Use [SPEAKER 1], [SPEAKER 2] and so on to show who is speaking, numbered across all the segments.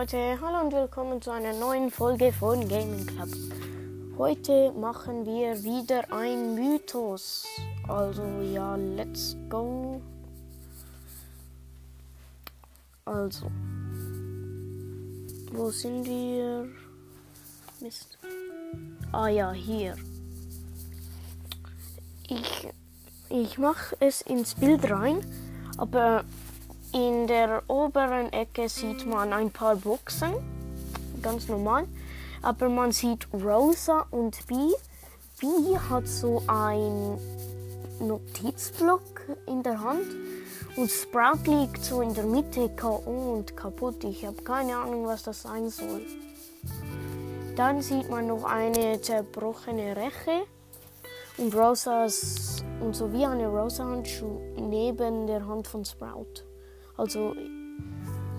[SPEAKER 1] Leute, hallo und willkommen zu einer neuen Folge von Gaming Club. Heute machen wir wieder ein Mythos. Also ja, let's go. Also, wo sind wir? Mist. Ah ja, hier. Ich, ich mache es ins Bild rein, aber in der oberen Ecke sieht man ein paar Boxen, ganz normal. Aber man sieht Rosa und Bee. Bee hat so ein Notizblock in der Hand und Sprout liegt so in der Mitte K.O. und kaputt. Ich habe keine Ahnung, was das sein soll. Dann sieht man noch eine zerbrochene Reche und Rosas und so wie eine Rosa-Handschuh neben der Hand von Sprout. Also,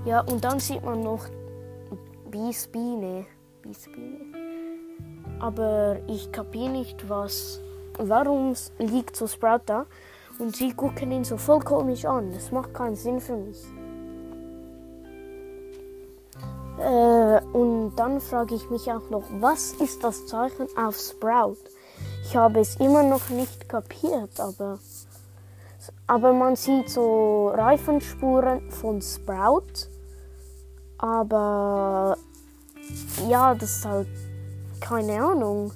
[SPEAKER 1] ja, und dann sieht man noch Biesbiene. Biesbiene. Aber ich kapiere nicht, was. Warum liegt so Sprout da? Und sie gucken ihn so voll komisch an. Das macht keinen Sinn für mich. Äh, und dann frage ich mich auch noch, was ist das Zeichen auf Sprout? Ich habe es immer noch nicht kapiert, aber aber man sieht so Reifenspuren von Sprout. Aber ja, das ist halt keine Ahnung.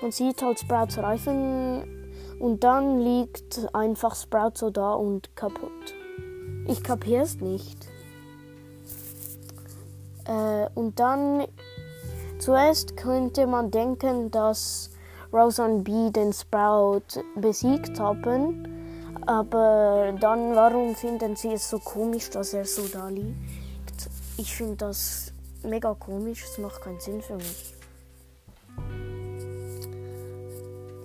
[SPEAKER 1] Man sieht halt Sprouts Reifen und dann liegt einfach Sprout so da und kaputt. Ich kapiere es nicht. Äh, und dann zuerst könnte man denken, dass Rosan B den Sprout besiegt haben. Aber dann, warum finden sie es so komisch, dass er so da liegt? Ich finde das mega komisch, es macht keinen Sinn für mich.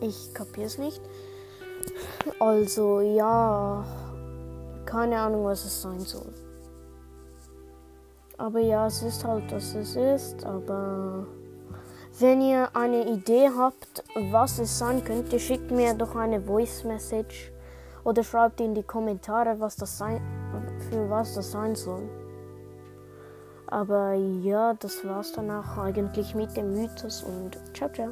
[SPEAKER 1] Ich kapiere es nicht. Also ja, keine Ahnung, was es sein soll. Aber ja, es ist halt, was es ist, aber wenn ihr eine Idee habt, was es sein könnte, schickt mir doch eine Voice Message oder schreibt in die Kommentare, was das sein, für was das sein soll. Aber ja, das war's dann auch eigentlich mit dem Mythos und ciao, ciao.